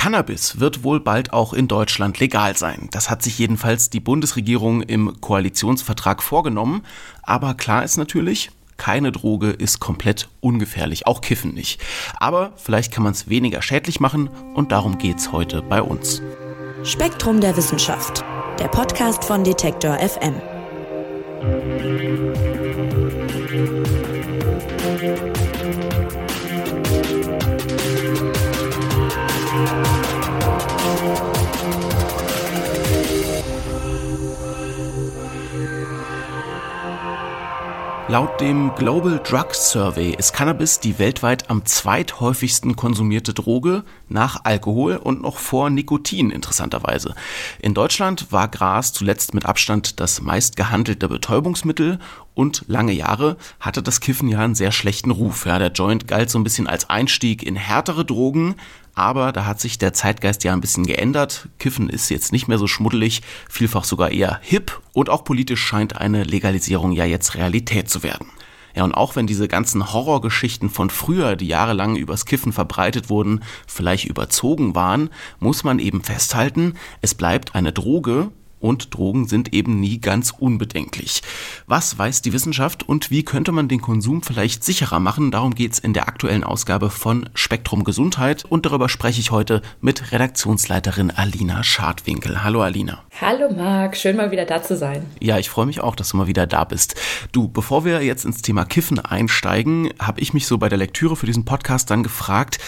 Cannabis wird wohl bald auch in Deutschland legal sein. Das hat sich jedenfalls die Bundesregierung im Koalitionsvertrag vorgenommen. Aber klar ist natürlich, keine Droge ist komplett ungefährlich, auch Kiffen nicht. Aber vielleicht kann man es weniger schädlich machen und darum geht's heute bei uns. Spektrum der Wissenschaft, der Podcast von Detektor FM. Laut dem Global Drug Survey ist Cannabis die weltweit am zweithäufigsten konsumierte Droge nach Alkohol und noch vor Nikotin interessanterweise. In Deutschland war Gras zuletzt mit Abstand das meist gehandelte Betäubungsmittel und lange Jahre hatte das Kiffen ja einen sehr schlechten Ruf. Ja, der Joint galt so ein bisschen als Einstieg in härtere Drogen, aber da hat sich der Zeitgeist ja ein bisschen geändert. Kiffen ist jetzt nicht mehr so schmuddelig, vielfach sogar eher hip und auch politisch scheint eine Legalisierung ja jetzt Realität zu werden. Ja, und auch wenn diese ganzen Horrorgeschichten von früher, die jahrelang übers Kiffen verbreitet wurden, vielleicht überzogen waren, muss man eben festhalten, es bleibt eine Droge, und Drogen sind eben nie ganz unbedenklich. Was weiß die Wissenschaft und wie könnte man den Konsum vielleicht sicherer machen? Darum geht's in der aktuellen Ausgabe von Spektrum Gesundheit und darüber spreche ich heute mit Redaktionsleiterin Alina Schadwinkel. Hallo Alina. Hallo Marc, schön mal wieder da zu sein. Ja, ich freue mich auch, dass du mal wieder da bist. Du, bevor wir jetzt ins Thema Kiffen einsteigen, habe ich mich so bei der Lektüre für diesen Podcast dann gefragt,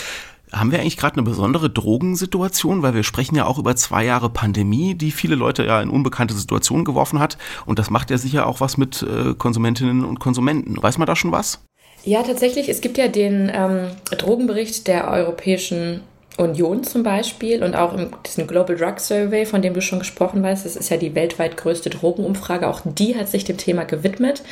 haben wir eigentlich gerade eine besondere Drogensituation? Weil wir sprechen ja auch über zwei Jahre Pandemie, die viele Leute ja in unbekannte Situationen geworfen hat. Und das macht ja sicher auch was mit äh, Konsumentinnen und Konsumenten. Weiß man da schon was? Ja, tatsächlich. Es gibt ja den ähm, Drogenbericht der Europäischen Union zum Beispiel und auch im diesem Global Drug Survey, von dem du schon gesprochen hast, das ist ja die weltweit größte Drogenumfrage, auch die hat sich dem Thema gewidmet.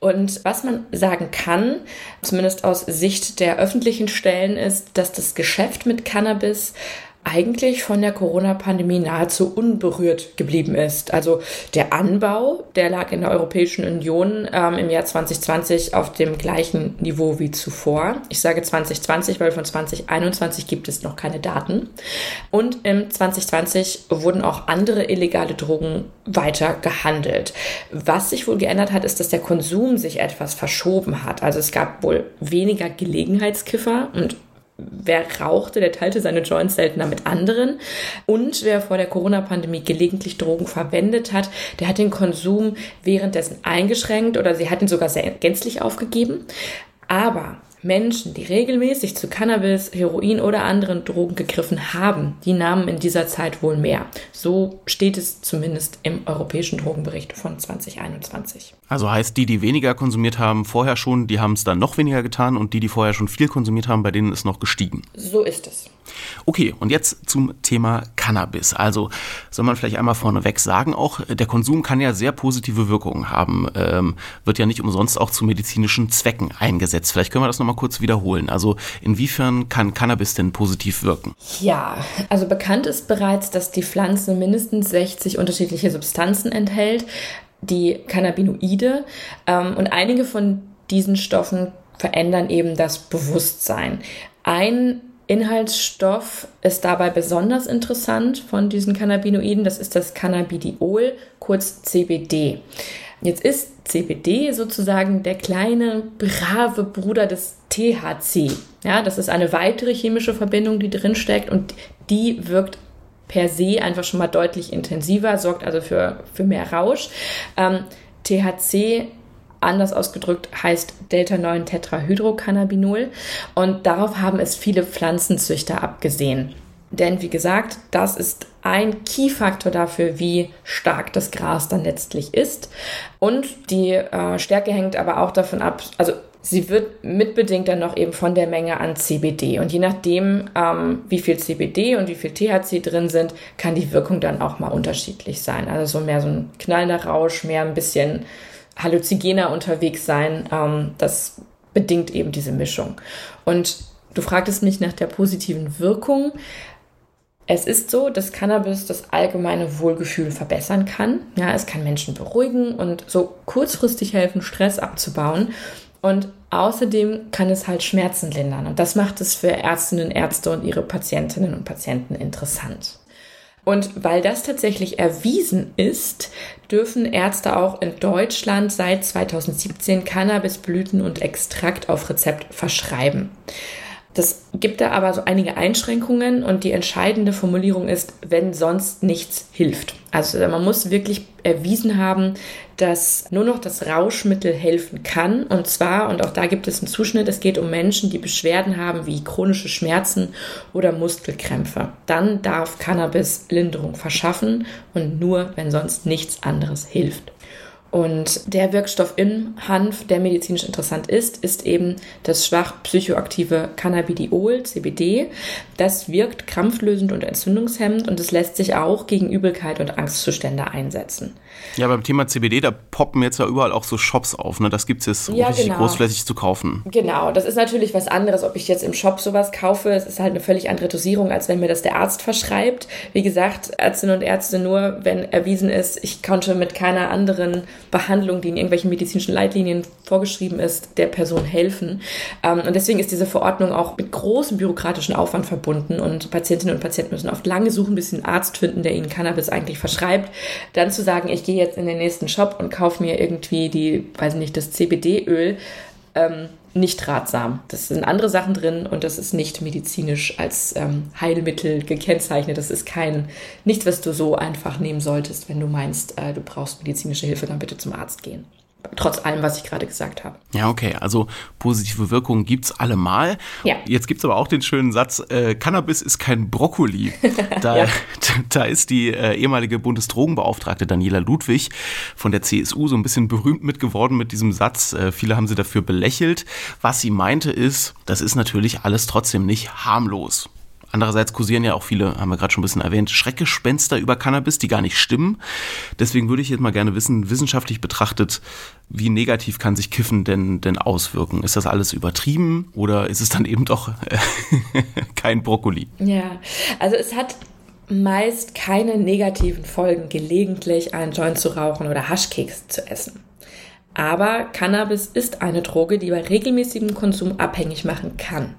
Und was man sagen kann, zumindest aus Sicht der öffentlichen Stellen, ist, dass das Geschäft mit Cannabis eigentlich von der Corona-Pandemie nahezu unberührt geblieben ist. Also der Anbau, der lag in der Europäischen Union ähm, im Jahr 2020 auf dem gleichen Niveau wie zuvor. Ich sage 2020, weil von 2021 gibt es noch keine Daten. Und im 2020 wurden auch andere illegale Drogen weiter gehandelt. Was sich wohl geändert hat, ist, dass der Konsum sich etwas verschoben hat. Also es gab wohl weniger Gelegenheitskiffer und wer rauchte, der teilte seine Joints seltener mit anderen. Und wer vor der Corona-Pandemie gelegentlich Drogen verwendet hat, der hat den Konsum währenddessen eingeschränkt oder sie hat ihn sogar sehr gänzlich aufgegeben. Aber Menschen, die regelmäßig zu Cannabis, Heroin oder anderen Drogen gegriffen haben, die nahmen in dieser Zeit wohl mehr. So steht es zumindest im europäischen Drogenbericht von 2021. Also heißt, die, die weniger konsumiert haben vorher schon, die haben es dann noch weniger getan und die, die vorher schon viel konsumiert haben, bei denen ist noch gestiegen. So ist es. Okay, und jetzt zum Thema Cannabis. Also soll man vielleicht einmal vorneweg sagen, auch der Konsum kann ja sehr positive Wirkungen haben, ähm, wird ja nicht umsonst auch zu medizinischen Zwecken eingesetzt. Vielleicht können wir das nochmal kurz wiederholen. Also inwiefern kann Cannabis denn positiv wirken? Ja, also bekannt ist bereits, dass die Pflanze mindestens 60 unterschiedliche Substanzen enthält, die Cannabinoide. Ähm, und einige von diesen Stoffen verändern eben das Bewusstsein. Ein Inhaltsstoff ist dabei besonders interessant von diesen Cannabinoiden. Das ist das Cannabidiol, kurz CBD. Jetzt ist CBD sozusagen der kleine, brave Bruder des THC. Ja, das ist eine weitere chemische Verbindung, die drin steckt und die wirkt per se einfach schon mal deutlich intensiver, sorgt also für, für mehr Rausch. Ähm, THC anders ausgedrückt heißt Delta-9-Tetrahydrocannabinol. Und darauf haben es viele Pflanzenzüchter abgesehen. Denn wie gesagt, das ist ein Key-Faktor dafür, wie stark das Gras dann letztlich ist. Und die äh, Stärke hängt aber auch davon ab, also sie wird mitbedingt dann noch eben von der Menge an CBD. Und je nachdem, ähm, wie viel CBD und wie viel THC drin sind, kann die Wirkung dann auch mal unterschiedlich sein. Also so mehr so ein knallender Rausch, mehr ein bisschen halluzinogener unterwegs sein. Ähm, das bedingt eben diese Mischung. Und du fragtest mich nach der positiven Wirkung. Es ist so, dass Cannabis das allgemeine Wohlgefühl verbessern kann. Ja, es kann Menschen beruhigen und so kurzfristig helfen, Stress abzubauen. Und Außerdem kann es halt Schmerzen lindern und das macht es für Ärztinnen, Ärzte und ihre Patientinnen und Patienten interessant. Und weil das tatsächlich erwiesen ist, dürfen Ärzte auch in Deutschland seit 2017 Cannabisblüten und Extrakt auf Rezept verschreiben. Das gibt da aber so einige Einschränkungen und die entscheidende Formulierung ist, wenn sonst nichts hilft. Also man muss wirklich erwiesen haben, dass nur noch das Rauschmittel helfen kann. Und zwar, und auch da gibt es einen Zuschnitt, es geht um Menschen, die Beschwerden haben wie chronische Schmerzen oder Muskelkrämpfe. Dann darf Cannabis Linderung verschaffen und nur, wenn sonst nichts anderes hilft. Und der Wirkstoff im Hanf, der medizinisch interessant ist, ist eben das schwach psychoaktive Cannabidiol, CBD. Das wirkt krampflösend und entzündungshemmend und es lässt sich auch gegen Übelkeit und Angstzustände einsetzen. Ja, beim Thema CBD, da poppen jetzt ja überall auch so Shops auf. Ne? Das gibt es jetzt ja, richtig genau. großflächig zu kaufen. Genau, das ist natürlich was anderes, ob ich jetzt im Shop sowas kaufe. Es ist halt eine völlig andere Dosierung, als wenn mir das der Arzt verschreibt. Wie gesagt, Ärztinnen und Ärzte nur, wenn erwiesen ist, ich konnte mit keiner anderen Behandlung, die in irgendwelchen medizinischen Leitlinien vorgeschrieben ist, der Person helfen. Ähm, und deswegen ist diese Verordnung auch mit großem bürokratischen Aufwand verbunden und Patientinnen und Patienten müssen oft lange suchen, bis sie einen Arzt finden, der ihnen Cannabis eigentlich verschreibt. Dann zu sagen, ich gehe jetzt in den nächsten Shop und kaufe mir irgendwie die, weiß nicht, das CBD-Öl, ähm, nicht ratsam. Das sind andere Sachen drin und das ist nicht medizinisch als ähm, Heilmittel gekennzeichnet. Das ist kein nichts, was du so einfach nehmen solltest, wenn du meinst, äh, du brauchst medizinische Hilfe, dann bitte zum Arzt gehen trotz allem, was ich gerade gesagt habe. Ja, okay, also positive Wirkungen gibt es allemal. Ja. Jetzt gibt es aber auch den schönen Satz, äh, Cannabis ist kein Brokkoli. Da, ja. da ist die äh, ehemalige Bundesdrogenbeauftragte Daniela Ludwig von der CSU so ein bisschen berühmt mitgeworden mit diesem Satz. Äh, viele haben sie dafür belächelt. Was sie meinte ist, das ist natürlich alles trotzdem nicht harmlos. Andererseits kursieren ja auch viele, haben wir gerade schon ein bisschen erwähnt, Schreckgespenster über Cannabis, die gar nicht stimmen. Deswegen würde ich jetzt mal gerne wissen, wissenschaftlich betrachtet, wie negativ kann sich Kiffen denn, denn auswirken? Ist das alles übertrieben oder ist es dann eben doch äh, kein Brokkoli? Ja, also es hat meist keine negativen Folgen, gelegentlich einen Joint zu rauchen oder Haschkeks zu essen. Aber Cannabis ist eine Droge, die bei regelmäßigem Konsum abhängig machen kann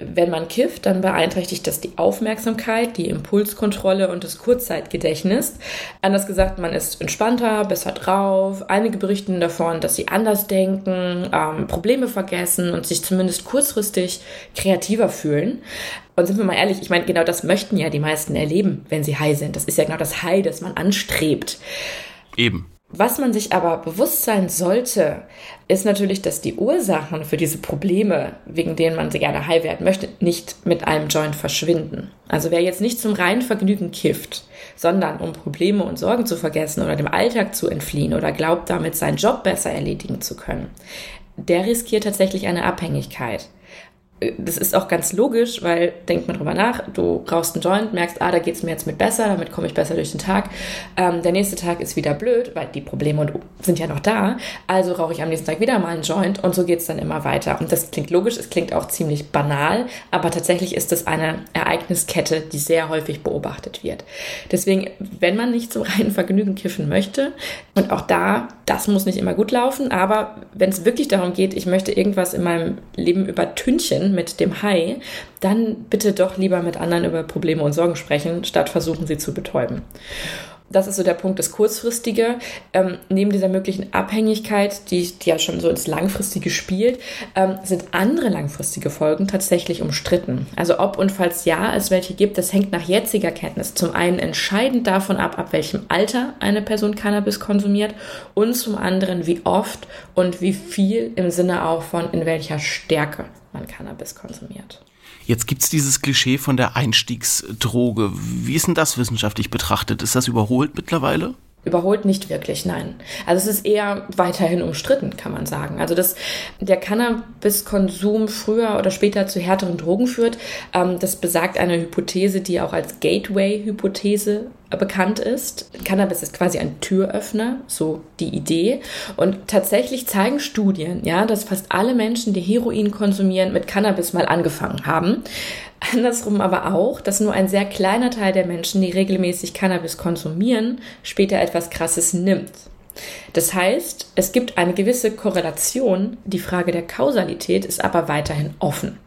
wenn man kifft, dann beeinträchtigt das die Aufmerksamkeit, die Impulskontrolle und das Kurzzeitgedächtnis. Anders gesagt, man ist entspannter, besser drauf. Einige berichten davon, dass sie anders denken, ähm, Probleme vergessen und sich zumindest kurzfristig kreativer fühlen. Und sind wir mal ehrlich, ich meine, genau das möchten ja die meisten erleben, wenn sie high sind. Das ist ja genau das High, das man anstrebt. Eben. Was man sich aber bewusst sein sollte, ist natürlich, dass die Ursachen für diese Probleme, wegen denen man sie gerne high werden möchte, nicht mit einem Joint verschwinden. Also wer jetzt nicht zum reinen Vergnügen kifft, sondern um Probleme und Sorgen zu vergessen oder dem Alltag zu entfliehen oder glaubt damit seinen Job besser erledigen zu können, der riskiert tatsächlich eine Abhängigkeit das ist auch ganz logisch, weil denkt man drüber nach, du rauchst einen Joint, merkst, ah, da geht's mir jetzt mit besser, damit komme ich besser durch den Tag. Ähm, der nächste Tag ist wieder blöd, weil die Probleme sind ja noch da. Also rauche ich am nächsten Tag wieder mal einen Joint und so geht's dann immer weiter. Und das klingt logisch, es klingt auch ziemlich banal, aber tatsächlich ist es eine Ereigniskette, die sehr häufig beobachtet wird. Deswegen, wenn man nicht zum reinen Vergnügen kiffen möchte, und auch da, das muss nicht immer gut laufen, aber wenn es wirklich darum geht, ich möchte irgendwas in meinem Leben übertünchen, mit dem Hai, dann bitte doch lieber mit anderen über Probleme und Sorgen sprechen, statt versuchen, sie zu betäuben. Das ist so der Punkt, das Kurzfristige. Ähm, neben dieser möglichen Abhängigkeit, die, die, ja schon so ins Langfristige spielt, ähm, sind andere langfristige Folgen tatsächlich umstritten. Also ob und falls ja es welche gibt, das hängt nach jetziger Kenntnis zum einen entscheidend davon ab, ab welchem Alter eine Person Cannabis konsumiert und zum anderen, wie oft und wie viel im Sinne auch von in welcher Stärke man Cannabis konsumiert. Jetzt gibt es dieses Klischee von der Einstiegsdroge. Wie ist denn das wissenschaftlich betrachtet? Ist das überholt mittlerweile? Überholt nicht wirklich, nein. Also es ist eher weiterhin umstritten, kann man sagen. Also dass der Cannabiskonsum früher oder später zu härteren Drogen führt, ähm, das besagt eine Hypothese, die auch als Gateway-Hypothese bekannt ist. Cannabis ist quasi ein Türöffner, so die Idee. Und tatsächlich zeigen Studien, ja, dass fast alle Menschen, die Heroin konsumieren, mit Cannabis mal angefangen haben. Andersrum aber auch, dass nur ein sehr kleiner Teil der Menschen, die regelmäßig Cannabis konsumieren, später etwas Krasses nimmt. Das heißt, es gibt eine gewisse Korrelation, die Frage der Kausalität ist aber weiterhin offen.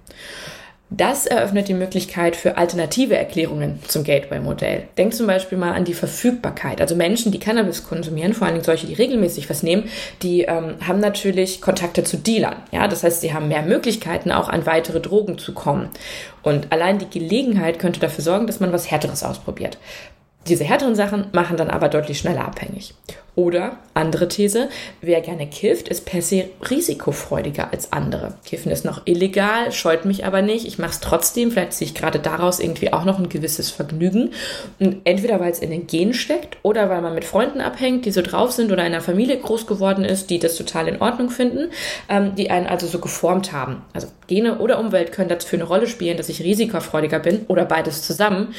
Das eröffnet die Möglichkeit für alternative Erklärungen zum Gateway-Modell. Denk zum Beispiel mal an die Verfügbarkeit. Also Menschen, die Cannabis konsumieren, vor allem solche, die regelmäßig was nehmen, die ähm, haben natürlich Kontakte zu Dealern. Ja, das heißt, sie haben mehr Möglichkeiten, auch an weitere Drogen zu kommen. Und allein die Gelegenheit könnte dafür sorgen, dass man was Härteres ausprobiert. Diese härteren Sachen machen dann aber deutlich schneller abhängig. Oder, andere These, wer gerne kifft, ist per se risikofreudiger als andere. Kiffen ist noch illegal, scheut mich aber nicht, ich mache es trotzdem, vielleicht ziehe ich gerade daraus irgendwie auch noch ein gewisses Vergnügen. Und entweder weil es in den Genen steckt oder weil man mit Freunden abhängt, die so drauf sind oder in einer Familie groß geworden ist, die das total in Ordnung finden, ähm, die einen also so geformt haben. Also Gene oder Umwelt können dafür eine Rolle spielen, dass ich risikofreudiger bin oder beides zusammen.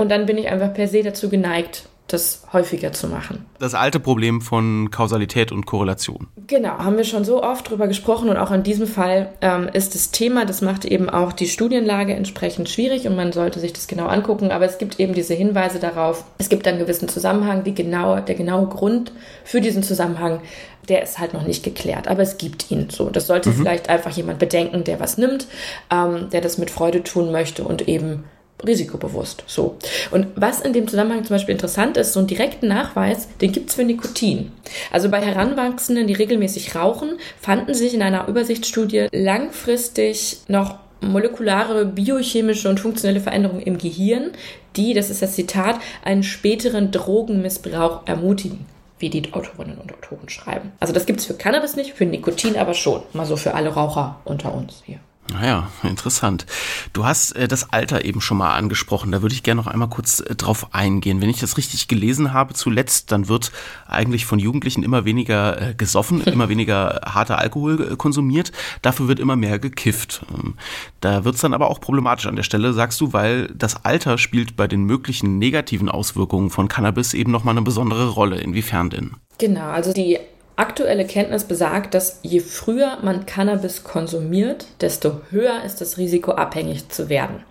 Und dann bin ich einfach per se dazu geneigt, das häufiger zu machen. Das alte Problem von Kausalität und Korrelation. Genau, haben wir schon so oft drüber gesprochen und auch in diesem Fall ähm, ist das Thema, das macht eben auch die Studienlage entsprechend schwierig und man sollte sich das genau angucken, aber es gibt eben diese Hinweise darauf, es gibt einen gewissen Zusammenhang, die genaue, der genaue Grund für diesen Zusammenhang, der ist halt noch nicht geklärt, aber es gibt ihn so. Das sollte mhm. vielleicht einfach jemand bedenken, der was nimmt, ähm, der das mit Freude tun möchte und eben risikobewusst. So. Und was in dem Zusammenhang zum Beispiel interessant ist, so einen direkten Nachweis, den gibt es für Nikotin. Also bei Heranwachsenden, die regelmäßig rauchen, fanden sich in einer Übersichtsstudie langfristig noch molekulare, biochemische und funktionelle Veränderungen im Gehirn, die, das ist das Zitat, einen späteren Drogenmissbrauch ermutigen wie die Autorinnen und Autoren schreiben. Also das gibt es für Cannabis nicht, für Nikotin aber schon. Mal so für alle Raucher unter uns hier. Naja, interessant. Du hast äh, das Alter eben schon mal angesprochen. Da würde ich gerne noch einmal kurz äh, drauf eingehen. Wenn ich das richtig gelesen habe zuletzt, dann wird eigentlich von Jugendlichen immer weniger äh, gesoffen, immer weniger harter Alkohol äh, konsumiert. Dafür wird immer mehr gekifft. Ähm, da wird es dann aber auch problematisch an der Stelle, sagst du, weil das Alter spielt bei den möglichen negativen Auswirkungen von Cannabis eben nochmal eine besondere Rolle. Inwiefern denn? Genau, also die Aktuelle Kenntnis besagt, dass je früher man Cannabis konsumiert, desto höher ist das Risiko, abhängig zu werden.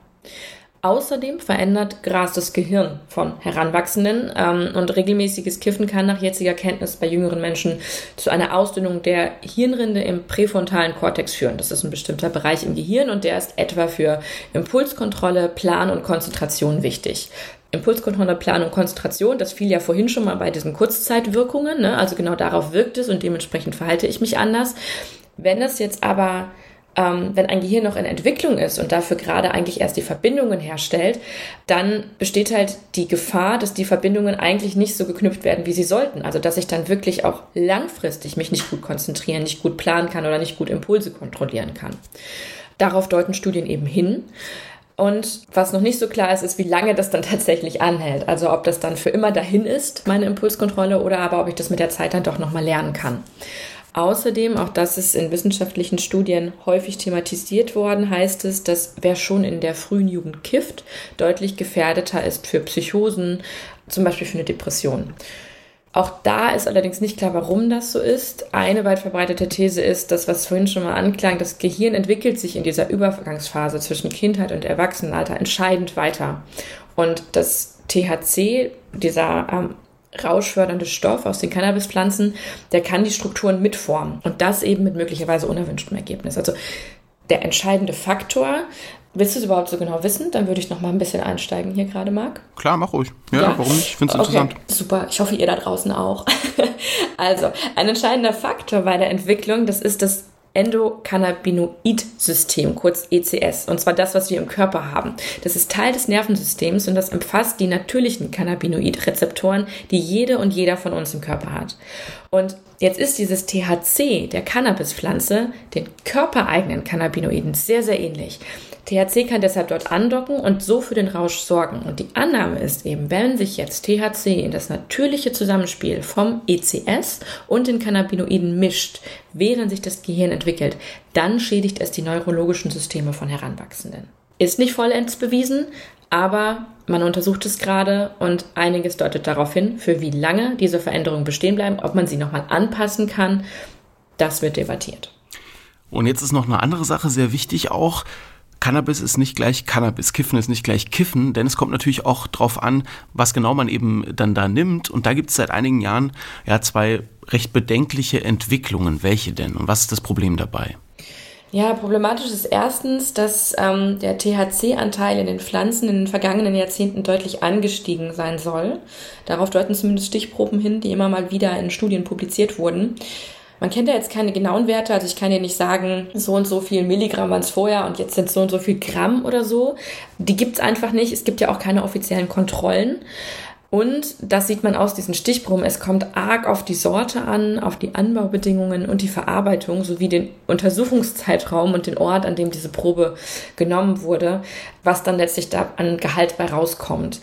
Außerdem verändert Gras das Gehirn von Heranwachsenden ähm, und regelmäßiges Kiffen kann nach jetziger Kenntnis bei jüngeren Menschen zu einer Ausdünnung der Hirnrinde im präfrontalen Kortex führen. Das ist ein bestimmter Bereich im Gehirn und der ist etwa für Impulskontrolle, Plan und Konzentration wichtig. Impulskontrolle, Planung, Konzentration, das fiel ja vorhin schon mal bei diesen Kurzzeitwirkungen, ne? also genau darauf wirkt es und dementsprechend verhalte ich mich anders. Wenn es jetzt aber, ähm, wenn ein Gehirn noch in Entwicklung ist und dafür gerade eigentlich erst die Verbindungen herstellt, dann besteht halt die Gefahr, dass die Verbindungen eigentlich nicht so geknüpft werden, wie sie sollten. Also dass ich dann wirklich auch langfristig mich nicht gut konzentrieren, nicht gut planen kann oder nicht gut Impulse kontrollieren kann. Darauf deuten Studien eben hin. Und was noch nicht so klar ist, ist, wie lange das dann tatsächlich anhält. Also ob das dann für immer dahin ist, meine Impulskontrolle, oder aber ob ich das mit der Zeit dann doch nochmal lernen kann. Außerdem, auch das ist in wissenschaftlichen Studien häufig thematisiert worden, heißt es, dass wer schon in der frühen Jugend kifft, deutlich gefährdeter ist für Psychosen, zum Beispiel für eine Depression. Auch da ist allerdings nicht klar, warum das so ist. Eine weit verbreitete These ist, dass, was vorhin schon mal anklang, das Gehirn entwickelt sich in dieser Übergangsphase zwischen Kindheit und Erwachsenenalter entscheidend weiter. Und das THC, dieser ähm, rauschfördernde Stoff aus den Cannabispflanzen, der kann die Strukturen mitformen. Und das eben mit möglicherweise unerwünschtem Ergebnis. Also der entscheidende Faktor Willst du es überhaupt so genau wissen? Dann würde ich noch mal ein bisschen einsteigen hier gerade, Marc. Klar, mach ruhig. Ja, ja. warum nicht? Ich finde es okay. interessant. Super, ich hoffe, ihr da draußen auch. also, ein entscheidender Faktor bei der Entwicklung, das ist das Endokannabinoid-System, kurz ECS, und zwar das, was wir im Körper haben. Das ist Teil des Nervensystems und das umfasst die natürlichen Cannabinoid-Rezeptoren, die jede und jeder von uns im Körper hat. Und jetzt ist dieses THC der Cannabispflanze den körpereigenen Cannabinoiden sehr, sehr ähnlich. THC kann deshalb dort andocken und so für den Rausch sorgen. Und die Annahme ist eben, wenn sich jetzt THC in das natürliche Zusammenspiel vom ECS und den Cannabinoiden mischt, während sich das Gehirn entwickelt, dann schädigt es die neurologischen Systeme von Heranwachsenden. Ist nicht vollends bewiesen, aber man untersucht es gerade und einiges deutet darauf hin, für wie lange diese Veränderungen bestehen bleiben, ob man sie nochmal anpassen kann, das wird debattiert. Und jetzt ist noch eine andere Sache sehr wichtig auch. Cannabis ist nicht gleich Cannabis, Kiffen ist nicht gleich Kiffen, denn es kommt natürlich auch darauf an, was genau man eben dann da nimmt. Und da gibt es seit einigen Jahren ja zwei recht bedenkliche Entwicklungen. Welche denn? Und was ist das Problem dabei? Ja, problematisch ist erstens, dass ähm, der THC-Anteil in den Pflanzen in den vergangenen Jahrzehnten deutlich angestiegen sein soll. Darauf deuten zumindest Stichproben hin, die immer mal wieder in Studien publiziert wurden. Man kennt ja jetzt keine genauen Werte, also ich kann dir nicht sagen, so und so viel Milligramm waren es vorher und jetzt sind so und so viel Gramm oder so. Die gibt's einfach nicht. Es gibt ja auch keine offiziellen Kontrollen. Und das sieht man aus diesen Stichproben. Es kommt arg auf die Sorte an, auf die Anbaubedingungen und die Verarbeitung sowie den Untersuchungszeitraum und den Ort, an dem diese Probe genommen wurde, was dann letztlich da an Gehalt bei rauskommt.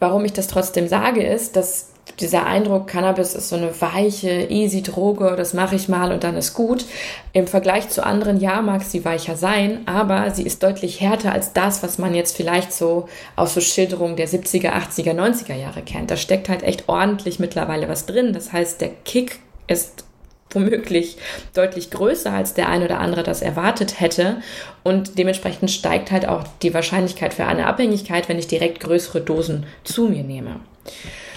Warum ich das trotzdem sage, ist, dass dieser Eindruck, Cannabis ist so eine weiche, easy Droge, das mache ich mal und dann ist gut. Im Vergleich zu anderen, ja, mag sie weicher sein, aber sie ist deutlich härter als das, was man jetzt vielleicht so aus so Schilderungen der 70er, 80er, 90er Jahre kennt. Da steckt halt echt ordentlich mittlerweile was drin. Das heißt, der Kick ist womöglich deutlich größer, als der ein oder andere das erwartet hätte. Und dementsprechend steigt halt auch die Wahrscheinlichkeit für eine Abhängigkeit, wenn ich direkt größere Dosen zu mir nehme.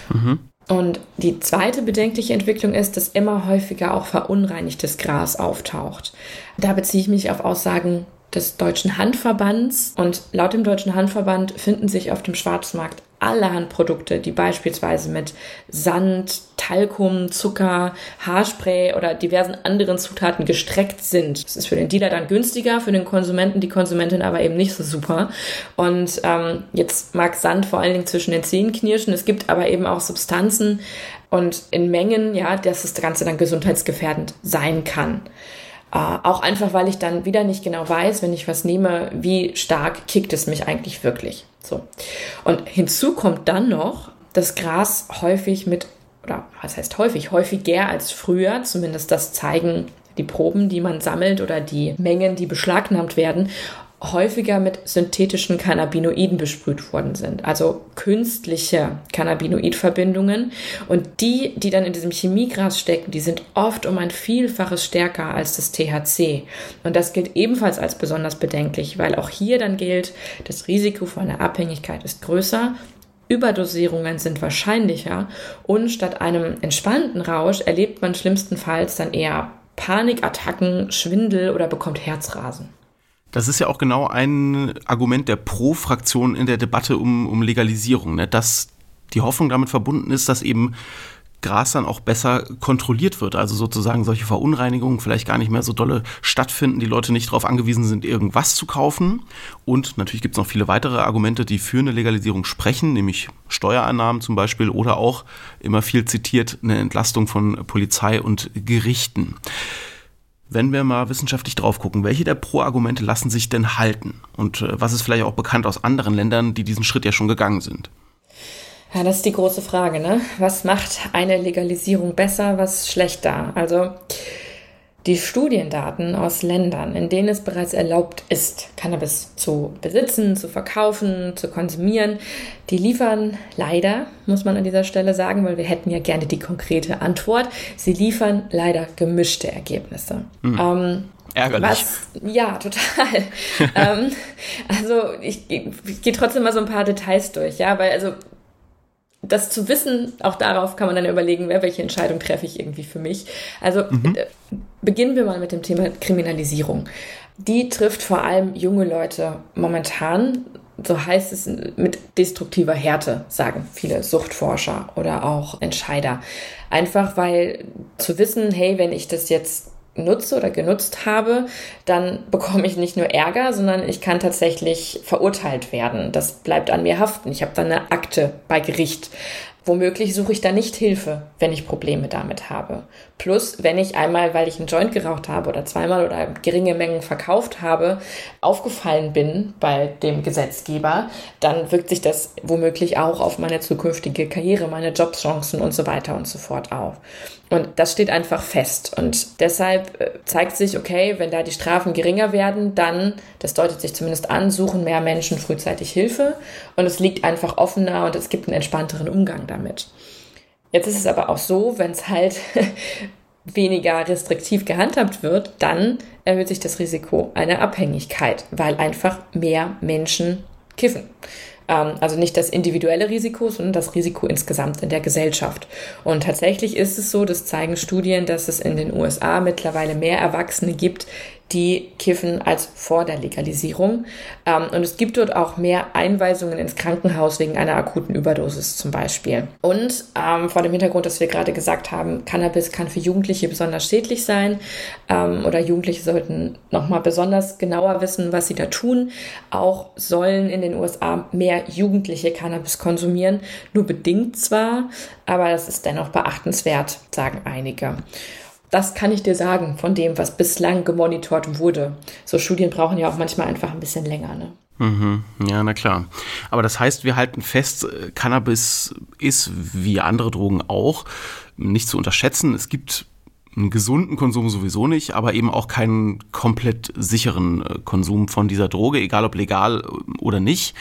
Mhm. Und die zweite bedenkliche Entwicklung ist, dass immer häufiger auch verunreinigtes Gras auftaucht. Da beziehe ich mich auf Aussagen des Deutschen Handverbands und laut dem Deutschen Handverband finden sich auf dem Schwarzmarkt allerhand Produkte, die beispielsweise mit Sand, Talkum, Zucker, Haarspray oder diversen anderen Zutaten gestreckt sind. Das ist für den Dealer dann günstiger, für den Konsumenten, die Konsumentin aber eben nicht so super. Und ähm, jetzt mag Sand vor allen Dingen zwischen den Zähnen knirschen. Es gibt aber eben auch Substanzen und in Mengen, ja, dass das Ganze dann gesundheitsgefährdend sein kann. Uh, auch einfach, weil ich dann wieder nicht genau weiß, wenn ich was nehme, wie stark kickt es mich eigentlich wirklich. So. Und hinzu kommt dann noch, dass Gras häufig mit, oder was heißt häufig, häufiger als früher, zumindest das zeigen die Proben, die man sammelt oder die Mengen, die beschlagnahmt werden, häufiger mit synthetischen Cannabinoiden besprüht worden sind, also künstliche Cannabinoidverbindungen. Und die, die dann in diesem Chemiegras stecken, die sind oft um ein Vielfaches stärker als das THC. Und das gilt ebenfalls als besonders bedenklich, weil auch hier dann gilt, das Risiko für eine Abhängigkeit ist größer Überdosierungen sind wahrscheinlicher und statt einem entspannten Rausch erlebt man schlimmstenfalls dann eher Panikattacken, Schwindel oder bekommt Herzrasen. Das ist ja auch genau ein Argument der Pro-Fraktion in der Debatte um, um Legalisierung, ne? dass die Hoffnung damit verbunden ist, dass eben Gras dann auch besser kontrolliert wird. Also sozusagen solche Verunreinigungen vielleicht gar nicht mehr so dolle stattfinden, die Leute nicht darauf angewiesen sind, irgendwas zu kaufen. Und natürlich gibt es noch viele weitere Argumente, die für eine Legalisierung sprechen, nämlich Steuereinnahmen zum Beispiel oder auch immer viel zitiert eine Entlastung von Polizei und Gerichten wenn wir mal wissenschaftlich drauf gucken, welche der Pro-Argumente lassen sich denn halten? Und äh, was ist vielleicht auch bekannt aus anderen Ländern, die diesen Schritt ja schon gegangen sind? Ja, das ist die große Frage, ne? Was macht eine Legalisierung besser, was schlechter? Also die Studiendaten aus Ländern, in denen es bereits erlaubt ist, Cannabis zu besitzen, zu verkaufen, zu konsumieren, die liefern leider, muss man an dieser Stelle sagen, weil wir hätten ja gerne die konkrete Antwort, sie liefern leider gemischte Ergebnisse. Mhm. Ähm, Ärgerlich. Was, ja, total. ähm, also ich, ich gehe trotzdem mal so ein paar Details durch, ja, weil also das zu wissen, auch darauf kann man dann überlegen, welche Entscheidung treffe ich irgendwie für mich. Also mhm. Beginnen wir mal mit dem Thema Kriminalisierung. Die trifft vor allem junge Leute momentan, so heißt es, mit destruktiver Härte, sagen viele Suchtforscher oder auch Entscheider. Einfach weil zu wissen, hey, wenn ich das jetzt nutze oder genutzt habe, dann bekomme ich nicht nur Ärger, sondern ich kann tatsächlich verurteilt werden. Das bleibt an mir haften. Ich habe dann eine Akte bei Gericht. Womöglich suche ich da nicht Hilfe, wenn ich Probleme damit habe. Plus, wenn ich einmal, weil ich einen Joint geraucht habe oder zweimal oder geringe Mengen verkauft habe, aufgefallen bin bei dem Gesetzgeber, dann wirkt sich das womöglich auch auf meine zukünftige Karriere, meine Jobchancen und so weiter und so fort auf. Und das steht einfach fest. Und deshalb äh, zeigt sich, okay, wenn da die Strafen geringer werden, dann, das deutet sich zumindest an, suchen mehr Menschen frühzeitig Hilfe. Und es liegt einfach offener und es gibt einen entspannteren Umgang damit. Jetzt ist es aber auch so, wenn es halt weniger restriktiv gehandhabt wird, dann erhöht sich das Risiko einer Abhängigkeit, weil einfach mehr Menschen kiffen. Ähm, also nicht das individuelle Risiko, sondern das Risiko insgesamt in der Gesellschaft. Und tatsächlich ist es so, das zeigen Studien, dass es in den USA mittlerweile mehr Erwachsene gibt, die kiffen als vor der Legalisierung. Ähm, und es gibt dort auch mehr Einweisungen ins Krankenhaus wegen einer akuten Überdosis zum Beispiel. Und ähm, vor dem Hintergrund, dass wir gerade gesagt haben, Cannabis kann für Jugendliche besonders schädlich sein ähm, oder Jugendliche sollten nochmal besonders genauer wissen, was sie da tun. Auch sollen in den USA mehr Jugendliche Cannabis konsumieren, nur bedingt zwar, aber das ist dennoch beachtenswert, sagen einige. Das kann ich dir sagen von dem, was bislang gemonitort wurde. So Studien brauchen ja auch manchmal einfach ein bisschen länger. Ne? Mhm. Ja, na klar. Aber das heißt, wir halten fest, äh, Cannabis ist wie andere Drogen auch nicht zu unterschätzen. Es gibt einen gesunden Konsum sowieso nicht, aber eben auch keinen komplett sicheren äh, Konsum von dieser Droge, egal ob legal äh, oder nicht.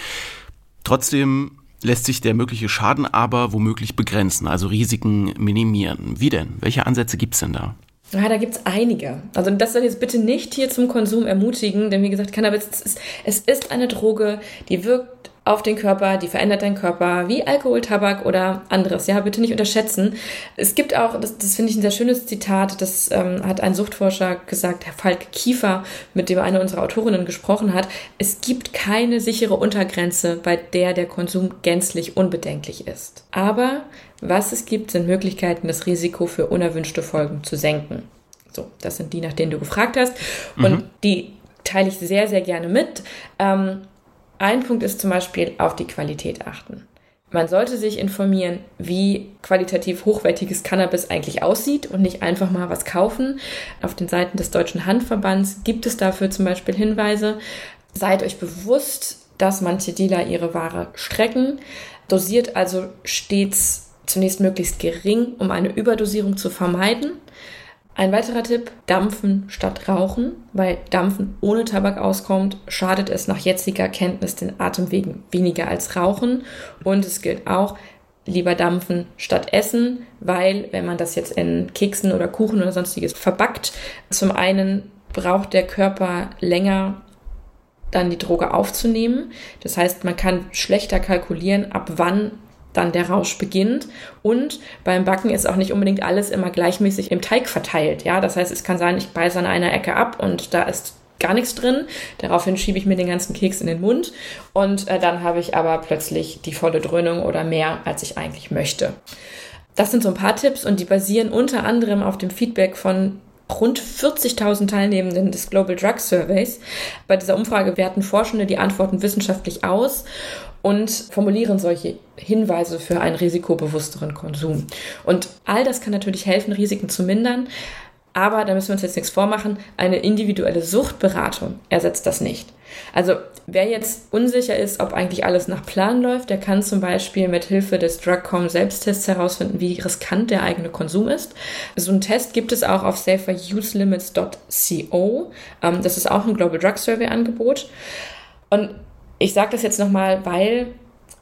Trotzdem lässt sich der mögliche Schaden aber womöglich begrenzen, also Risiken minimieren. Wie denn? Welche Ansätze gibt es denn da? Ja, da gibt es einige. Also das soll jetzt bitte nicht hier zum Konsum ermutigen, denn wie gesagt, Cannabis ist, es ist eine Droge, die wirkt auf den Körper, die verändert deinen Körper, wie Alkohol, Tabak oder anderes. Ja, bitte nicht unterschätzen. Es gibt auch, das, das finde ich ein sehr schönes Zitat, das ähm, hat ein Suchtforscher gesagt, Herr Falk Kiefer, mit dem eine unserer Autorinnen gesprochen hat. Es gibt keine sichere Untergrenze, bei der der Konsum gänzlich unbedenklich ist. Aber was es gibt, sind Möglichkeiten, das Risiko für unerwünschte Folgen zu senken. So, das sind die, nach denen du gefragt hast. Und mhm. die teile ich sehr, sehr gerne mit. Ähm, ein Punkt ist zum Beispiel auf die Qualität achten. Man sollte sich informieren, wie qualitativ hochwertiges Cannabis eigentlich aussieht und nicht einfach mal was kaufen. Auf den Seiten des Deutschen Handverbands gibt es dafür zum Beispiel Hinweise. Seid euch bewusst, dass manche Dealer ihre Ware strecken. Dosiert also stets zunächst möglichst gering, um eine Überdosierung zu vermeiden. Ein weiterer Tipp, Dampfen statt Rauchen. Weil Dampfen ohne Tabak auskommt, schadet es nach jetziger Kenntnis den Atemwegen weniger als Rauchen. Und es gilt auch, lieber dampfen statt essen, weil wenn man das jetzt in Keksen oder Kuchen oder sonstiges verbackt, zum einen braucht der Körper länger, dann die Droge aufzunehmen. Das heißt, man kann schlechter kalkulieren, ab wann dann der Rausch beginnt. Und beim Backen ist auch nicht unbedingt alles immer gleichmäßig im Teig verteilt. Ja, das heißt, es kann sein, ich beiße an einer Ecke ab und da ist gar nichts drin. Daraufhin schiebe ich mir den ganzen Keks in den Mund und äh, dann habe ich aber plötzlich die volle Dröhnung oder mehr, als ich eigentlich möchte. Das sind so ein paar Tipps und die basieren unter anderem auf dem Feedback von rund 40.000 Teilnehmenden des Global Drug Surveys. Bei dieser Umfrage werten Forschende die Antworten wissenschaftlich aus und formulieren solche Hinweise für einen risikobewussteren Konsum. Und all das kann natürlich helfen, Risiken zu mindern. Aber da müssen wir uns jetzt nichts vormachen, eine individuelle Suchtberatung ersetzt das nicht. Also wer jetzt unsicher ist, ob eigentlich alles nach Plan läuft, der kann zum Beispiel mit Hilfe des Drugcom Selbsttests herausfinden, wie riskant der eigene Konsum ist. So einen Test gibt es auch auf saferuselimits.co. Ähm, das ist auch ein Global Drug Survey Angebot. Und ich sage das jetzt nochmal, weil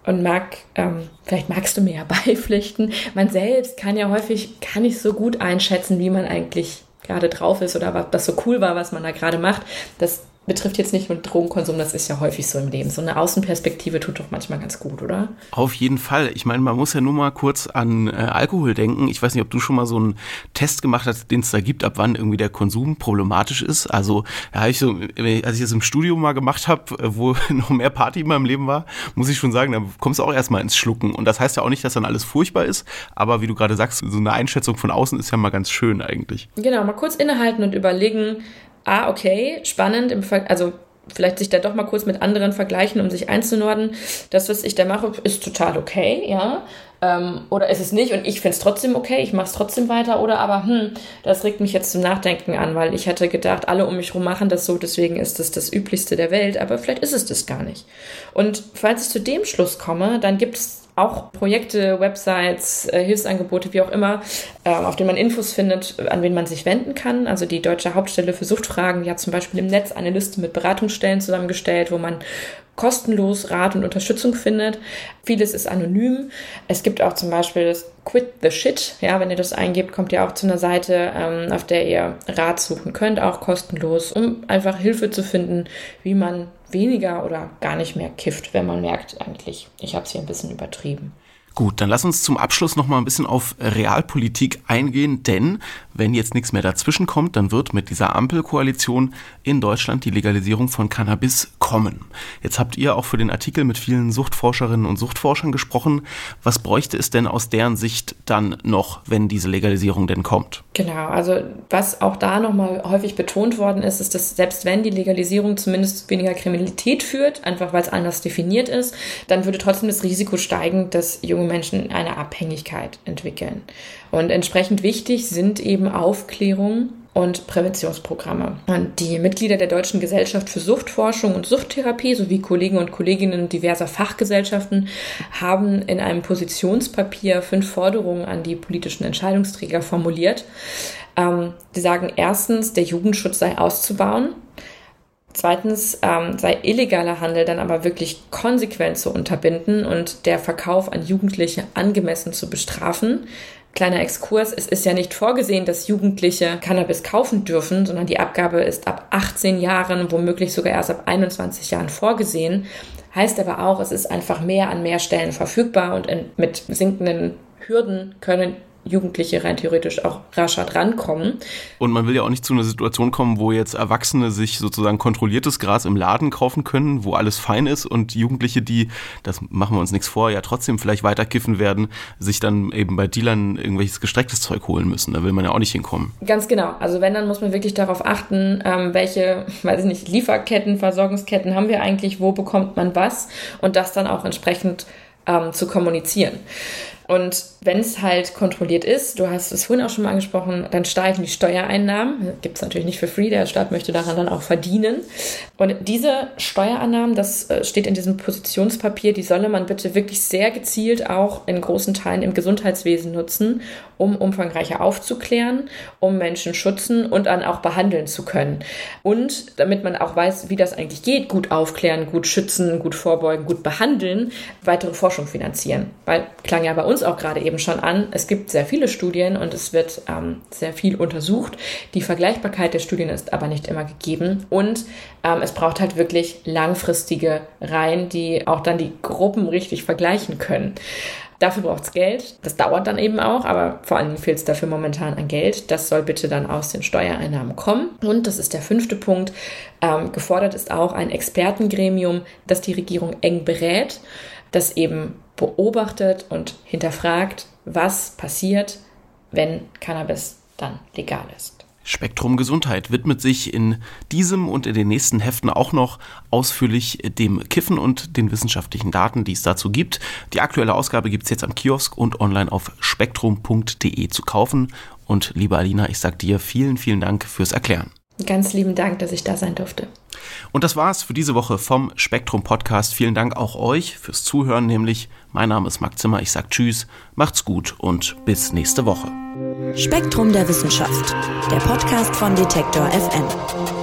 und mag, ähm, vielleicht magst du mir ja beipflichten, man selbst kann ja häufig gar nicht so gut einschätzen, wie man eigentlich gerade drauf ist oder was das so cool war, was man da gerade macht. Das betrifft jetzt nicht nur Drogenkonsum, das ist ja häufig so im Leben. So eine Außenperspektive tut doch manchmal ganz gut, oder? Auf jeden Fall. Ich meine, man muss ja nur mal kurz an äh, Alkohol denken. Ich weiß nicht, ob du schon mal so einen Test gemacht hast, den es da gibt, ab wann irgendwie der Konsum problematisch ist. Also, ja, ich so, als ich das im Studium mal gemacht habe, äh, wo noch mehr Party in meinem Leben war, muss ich schon sagen, da kommst du auch erstmal ins Schlucken. Und das heißt ja auch nicht, dass dann alles furchtbar ist, aber wie du gerade sagst, so eine Einschätzung von außen ist ja mal ganz schön eigentlich. Genau, mal kurz innehalten und überlegen, ah, okay, spannend, im also vielleicht sich da doch mal kurz mit anderen vergleichen, um sich einzunorden. Das, was ich da mache, ist total okay, ja. Ähm, oder ist es nicht und ich finde es trotzdem okay, ich mache es trotzdem weiter. Oder aber, hm, das regt mich jetzt zum Nachdenken an, weil ich hatte gedacht, alle um mich herum machen das so, deswegen ist das das Üblichste der Welt, aber vielleicht ist es das gar nicht. Und falls ich zu dem Schluss komme, dann gibt es auch Projekte, Websites, äh, Hilfsangebote, wie auch immer, äh, auf denen man Infos findet, an wen man sich wenden kann. Also die Deutsche Hauptstelle für Suchtfragen, die hat zum Beispiel im Netz eine Liste mit Beratungsstellen zusammengestellt, wo man kostenlos Rat und Unterstützung findet. Vieles ist anonym. Es gibt auch zum Beispiel das Quit the Shit. Ja, wenn ihr das eingebt, kommt ihr auch zu einer Seite, ähm, auf der ihr Rat suchen könnt, auch kostenlos, um einfach Hilfe zu finden, wie man weniger oder gar nicht mehr kifft, wenn man merkt, eigentlich, ich habe es hier ein bisschen übertrieben. Gut, dann lass uns zum Abschluss noch mal ein bisschen auf Realpolitik eingehen, denn wenn jetzt nichts mehr dazwischen kommt, dann wird mit dieser Ampelkoalition in Deutschland die Legalisierung von Cannabis kommen. Jetzt habt ihr auch für den Artikel mit vielen Suchtforscherinnen und Suchtforschern gesprochen. Was bräuchte es denn aus deren Sicht dann noch, wenn diese Legalisierung denn kommt? Genau, also was auch da noch mal häufig betont worden ist, ist, dass selbst wenn die Legalisierung zumindest weniger Kriminalität führt, einfach weil es anders definiert ist, dann würde trotzdem das Risiko steigen, dass junge Menschen eine Abhängigkeit entwickeln. Und entsprechend wichtig sind eben Aufklärung und Präventionsprogramme. Und die Mitglieder der Deutschen Gesellschaft für Suchtforschung und Suchttherapie sowie Kollegen und Kolleginnen diverser Fachgesellschaften haben in einem Positionspapier fünf Forderungen an die politischen Entscheidungsträger formuliert. Ähm, die sagen erstens, der Jugendschutz sei auszubauen. Zweitens ähm, sei illegaler Handel dann aber wirklich konsequent zu unterbinden und der Verkauf an Jugendliche angemessen zu bestrafen. Kleiner Exkurs, es ist ja nicht vorgesehen, dass Jugendliche Cannabis kaufen dürfen, sondern die Abgabe ist ab 18 Jahren, womöglich sogar erst ab 21 Jahren vorgesehen. Heißt aber auch, es ist einfach mehr an mehr Stellen verfügbar und in, mit sinkenden Hürden können Jugendliche rein theoretisch auch rascher drankommen. Und man will ja auch nicht zu einer Situation kommen, wo jetzt Erwachsene sich sozusagen kontrolliertes Gras im Laden kaufen können, wo alles fein ist und Jugendliche, die, das machen wir uns nichts vor, ja trotzdem vielleicht weiter kiffen werden, sich dann eben bei Dealern irgendwelches gestrecktes Zeug holen müssen. Da will man ja auch nicht hinkommen. Ganz genau. Also wenn, dann muss man wirklich darauf achten, ähm, welche, weiß ich nicht, Lieferketten, Versorgungsketten haben wir eigentlich, wo bekommt man was und das dann auch entsprechend ähm, zu kommunizieren. Und wenn es halt kontrolliert ist, du hast es vorhin auch schon mal angesprochen, dann steigen die Steuereinnahmen. Gibt es natürlich nicht für free, der Staat möchte daran dann auch verdienen. Und diese Steuereinnahmen, das äh, steht in diesem Positionspapier, die solle man bitte wirklich sehr gezielt auch in großen Teilen im Gesundheitswesen nutzen, um umfangreicher aufzuklären, um Menschen schützen und dann auch behandeln zu können. Und damit man auch weiß, wie das eigentlich geht, gut aufklären, gut schützen, gut vorbeugen, gut behandeln, weitere Forschung finanzieren. Weil klang ja bei uns auch gerade eben schon an, es gibt sehr viele Studien und es wird ähm, sehr viel untersucht. Die Vergleichbarkeit der Studien ist aber nicht immer gegeben und ähm, es braucht halt wirklich langfristige Reihen, die auch dann die Gruppen richtig vergleichen können. Dafür braucht es Geld. Das dauert dann eben auch, aber vor allem fehlt es dafür momentan an Geld. Das soll bitte dann aus den Steuereinnahmen kommen. Und das ist der fünfte Punkt. Ähm, gefordert ist auch ein Expertengremium, das die Regierung eng berät, das eben beobachtet und hinterfragt, was passiert, wenn Cannabis dann legal ist. Spektrum Gesundheit widmet sich in diesem und in den nächsten Heften auch noch ausführlich dem Kiffen und den wissenschaftlichen Daten, die es dazu gibt. Die aktuelle Ausgabe gibt es jetzt am Kiosk und online auf spektrum.de zu kaufen. Und liebe Alina, ich sage dir vielen, vielen Dank fürs Erklären. Ganz lieben Dank, dass ich da sein durfte. Und das war's für diese Woche vom Spektrum Podcast. Vielen Dank auch euch fürs Zuhören, nämlich mein Name ist Marc Zimmer. Ich sage Tschüss, macht's gut und bis nächste Woche. Spektrum der Wissenschaft, der Podcast von Detektor FM.